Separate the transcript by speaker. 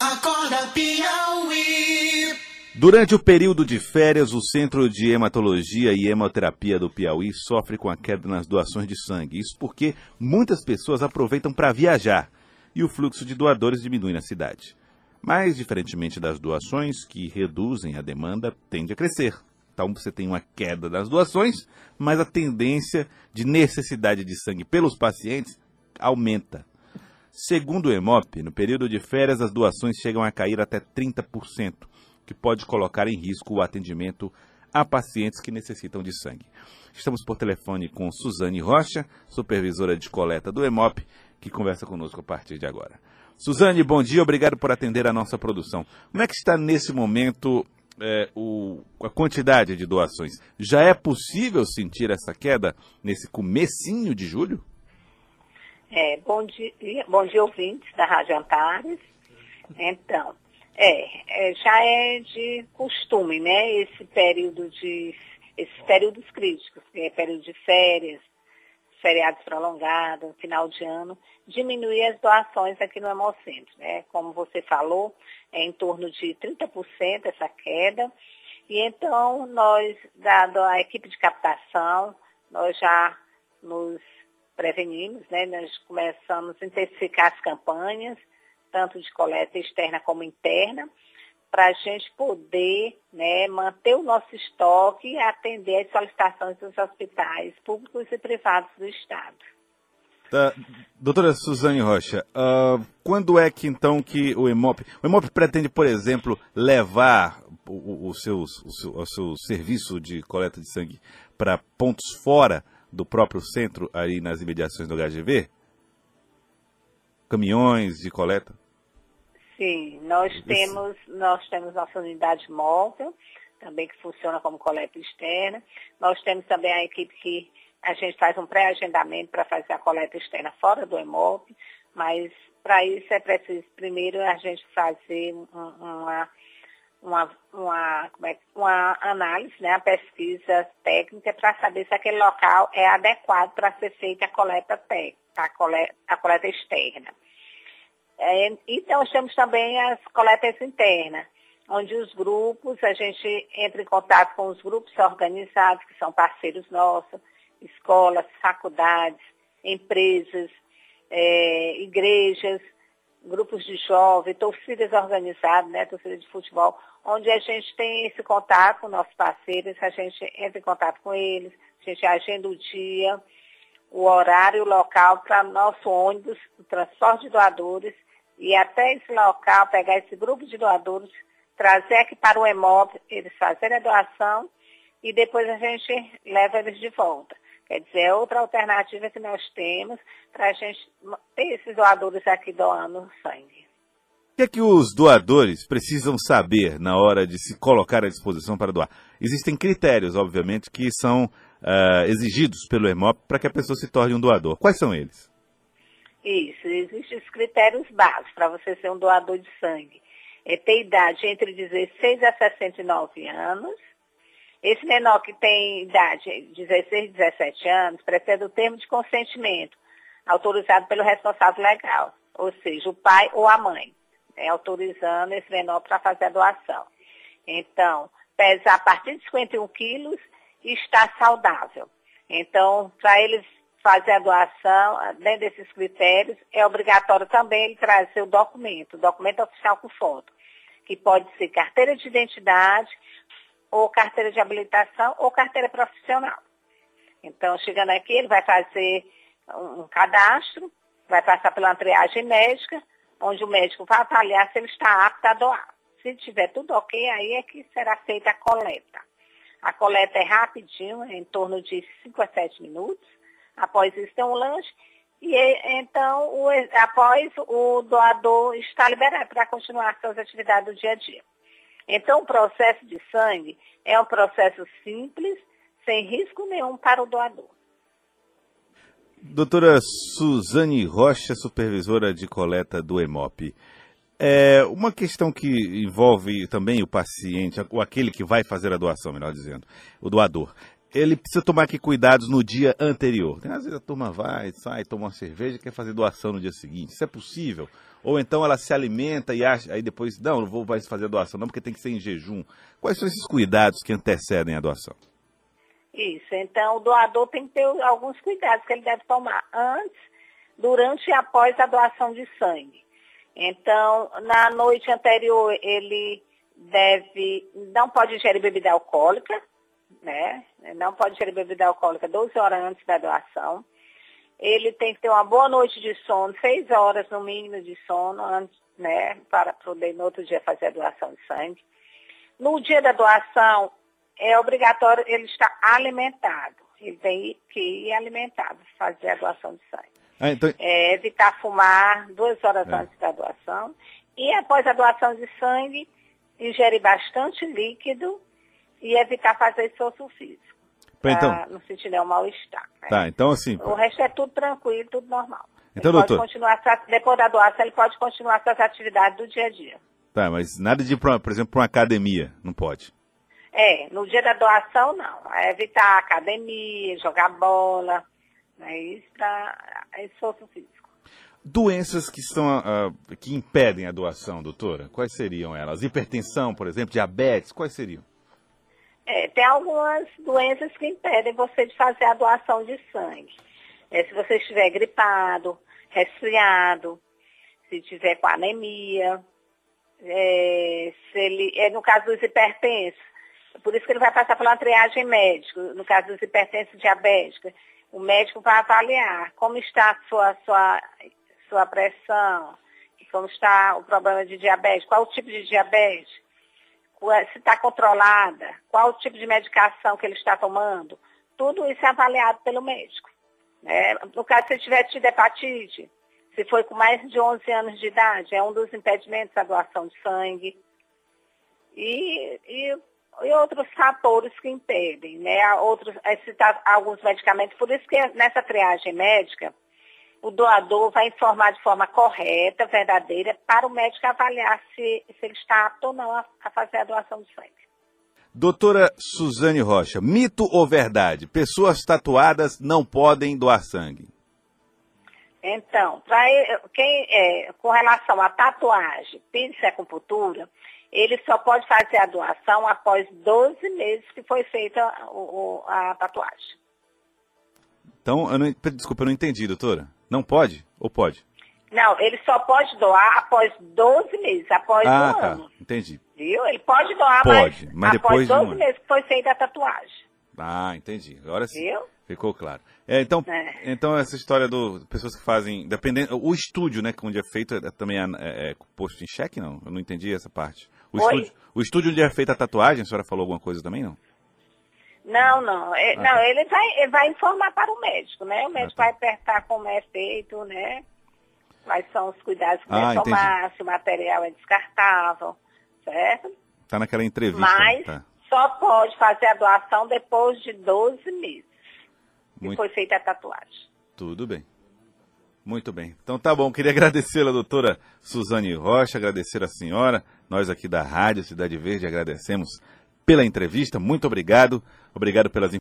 Speaker 1: Acorda Piauí.
Speaker 2: Durante o período de férias, o Centro de Hematologia e Hemoterapia do Piauí sofre com a queda nas doações de sangue. Isso porque muitas pessoas aproveitam para viajar e o fluxo de doadores diminui na cidade. Mas, diferentemente das doações, que reduzem a demanda, tende a crescer. Então você tem uma queda das doações, mas a tendência de necessidade de sangue pelos pacientes aumenta. Segundo o EMOP, no período de férias as doações chegam a cair até 30%, que pode colocar em risco o atendimento a pacientes que necessitam de sangue. Estamos por telefone com Suzane Rocha, supervisora de coleta do EMOP, que conversa conosco a partir de agora. Suzane, bom dia, obrigado por atender a nossa produção. Como é que está nesse momento é, o, a quantidade de doações? Já é possível sentir essa queda nesse comecinho de julho?
Speaker 3: É, bom dia, bom dia ouvintes da Rádio Antares. Então, é, é, já é de costume, né, esse período de, esses períodos críticos, que é período de férias, feriados prolongados, final de ano, diminuir as doações aqui no Hemocentro, né, como você falou, é em torno de 30% essa queda, e então nós, dado a equipe de captação, nós já nos prevenimos, né? Nós começamos a intensificar as campanhas, tanto de coleta externa como interna, para a gente poder né, manter o nosso estoque e atender as solicitações dos hospitais públicos e privados do Estado.
Speaker 2: Tá. Doutora Suzane Rocha, uh, quando é que então que o EMOP, o EMOP pretende, por exemplo, levar o, o, seus, o, seu, o seu serviço de coleta de sangue para pontos fora do próprio centro, aí nas imediações do HGV? Caminhões de coleta?
Speaker 3: Sim, nós temos, nós temos nossa unidade móvel, também que funciona como coleta externa. Nós temos também a equipe que a gente faz um pré-agendamento para fazer a coleta externa fora do EMOP, mas para isso é preciso primeiro a gente fazer uma uma, uma, é, uma análise, né, a pesquisa técnica para saber se aquele local é adequado para ser feita a coleta técnica, a coleta, a coleta externa. É, e nós temos também as coletas internas, onde os grupos, a gente entra em contato com os grupos organizados, que são parceiros nossos, escolas, faculdades, empresas, é, igrejas, grupos de jovens, torcidas organizadas, né, torcida de futebol, onde a gente tem esse contato com nossos parceiros, a gente entra em contato com eles, a gente agenda o dia, o horário, o local para nosso ônibus, o transporte de doadores, e até esse local, pegar esse grupo de doadores, trazer aqui para o EMOB, eles fazerem a doação e depois a gente leva eles de volta. Quer dizer, é outra alternativa que nós temos para a gente ter esses doadores aqui doando sangue
Speaker 2: que é que os doadores precisam saber na hora de se colocar à disposição para doar? Existem critérios, obviamente, que são uh, exigidos pelo EMOP para que a pessoa se torne um doador. Quais são eles?
Speaker 3: Isso, existem os critérios básicos para você ser um doador de sangue. É ter idade entre 16 a 69 anos. Esse menor que tem idade 16 a 17 anos precede o termo de consentimento autorizado pelo responsável legal, ou seja, o pai ou a mãe é, autorizando esse menor para fazer a doação. Então, pesa a partir de 51 quilos e está saudável. Então, para eles fazer a doação, dentro desses critérios, é obrigatório também ele trazer o documento, o documento oficial com foto, que pode ser carteira de identidade, ou carteira de habilitação, ou carteira profissional. Então, chegando aqui, ele vai fazer um cadastro, vai passar pela triagem médica, onde o médico vai avaliar se ele está apto a doar. Se tiver tudo ok, aí é que será feita a coleta. A coleta é rapidinho, é em torno de 5 a 7 minutos. Após isso tem um lanche. E então, o, após o doador está liberado para continuar suas atividades do dia a dia. Então, o processo de sangue é um processo simples, sem risco nenhum para o doador.
Speaker 2: Doutora Suzane Rocha, supervisora de coleta do EMOP. É uma questão que envolve também o paciente, ou aquele que vai fazer a doação, melhor dizendo, o doador. Ele precisa tomar que cuidados no dia anterior. Tem, às vezes a turma vai, sai, toma uma cerveja quer fazer doação no dia seguinte. Isso é possível? Ou então ela se alimenta e acha, aí depois, não, não vou mais fazer a doação não, porque tem que ser em jejum. Quais são esses cuidados que antecedem a doação?
Speaker 3: Isso, então o doador tem que ter alguns cuidados que ele deve tomar antes, durante e após a doação de sangue. Então, na noite anterior, ele deve, não pode ingerir bebida alcoólica, né? Não pode ingerir bebida alcoólica 12 horas antes da doação. Ele tem que ter uma boa noite de sono, 6 horas no mínimo de sono, antes, né? Para poder no outro dia fazer a doação de sangue. No dia da doação, é obrigatório ele estar alimentado. Ele tem que ir alimentado, fazer a doação de sangue.
Speaker 2: Ah, então...
Speaker 3: é, evitar fumar duas horas é. antes da doação. E após a doação de sangue, ingerir bastante líquido e evitar fazer esforço físico. Para então, não sentir nenhum mal-estar. Né?
Speaker 2: Tá, então assim.
Speaker 3: O resto é tudo tranquilo, tudo normal.
Speaker 2: Então,
Speaker 3: ele
Speaker 2: doutor.
Speaker 3: Pode continuar, depois da doação, ele pode continuar suas atividades do dia a dia.
Speaker 2: Tá, mas nada de ir, por exemplo, para uma academia, não pode?
Speaker 3: É, no dia da doação, não. É evitar academia, jogar bola, né? Isso para esforço físico.
Speaker 2: Doenças que são uh, que impedem a doação, doutora, quais seriam elas? Hipertensão, por exemplo, diabetes, quais seriam?
Speaker 3: Tem algumas doenças que impedem você de fazer a doação de sangue. É, se você estiver gripado, resfriado, se tiver com anemia, é, se ele, é, no caso dos hipertensos, por isso que ele vai passar pela triagem médica, no caso dos hipertensos diabéticos, o médico vai avaliar como está a sua, sua, sua pressão, como está o problema de diabetes, qual o tipo de diabetes, se está controlada, qual o tipo de medicação que ele está tomando. Tudo isso é avaliado pelo médico. Né? No caso, se ele tiver tido hepatite, se foi com mais de 11 anos de idade, é um dos impedimentos da doação de sangue. E, e e outros fatores que impedem, né? Outros, é alguns medicamentos. Por isso que nessa triagem médica, o doador vai informar de forma correta, verdadeira, para o médico avaliar se, se ele está apto ou não a, a fazer a doação de sangue.
Speaker 2: Doutora Suzane Rocha, mito ou verdade? Pessoas tatuadas não podem doar sangue.
Speaker 3: Então, pra, quem, é, com relação à tatuagem, pênis e acupuntura, ele só pode fazer a doação após 12 meses que foi feita a, a tatuagem.
Speaker 2: Então, eu não, desculpa, eu não entendi, doutora. Não pode ou pode?
Speaker 3: Não, ele só pode doar após 12 meses, após
Speaker 2: ah,
Speaker 3: um
Speaker 2: tá.
Speaker 3: ano.
Speaker 2: Entendi.
Speaker 3: Viu? Ele pode doar,
Speaker 2: pode,
Speaker 3: mas,
Speaker 2: mas depois
Speaker 3: após 12
Speaker 2: de um
Speaker 3: meses que foi feita a tatuagem.
Speaker 2: Ah, entendi. Agora sim.
Speaker 3: Viu?
Speaker 2: Ficou claro. É, então,
Speaker 3: É.
Speaker 2: então essa história do pessoas que fazem, dependendo, o estúdio, né, que onde é feito, é, também é, é- é posto em xeque, não? Eu não entendi essa parte. O
Speaker 3: Oi?
Speaker 2: estúdio, o estúdio onde é feita a tatuagem, a senhora falou alguma coisa também, não?
Speaker 3: Não, não. É-
Speaker 2: Ah,
Speaker 3: não,
Speaker 2: tá.
Speaker 3: ele vai, ele vai informar para o médico, né? O médico
Speaker 2: tá.
Speaker 3: vai apertar como é feito, né? Quais são os cuidados que
Speaker 2: Ah,
Speaker 3: deve tomar, se o material é descartável, certo?
Speaker 2: Tá naquela entrevista.
Speaker 3: Mas
Speaker 2: tá.
Speaker 3: só pode fazer a doação depois de 12 meses que
Speaker 2: Muito-
Speaker 3: foi feita a tatuagem.
Speaker 2: Tudo bem. Muito bem. Então tá bom. Queria agradecer a doutora Suzane Rocha, agradecer a senhora. Nós aqui da Rádio Cidade Verde agradecemos pela entrevista. Muito obrigado. Obrigado pelas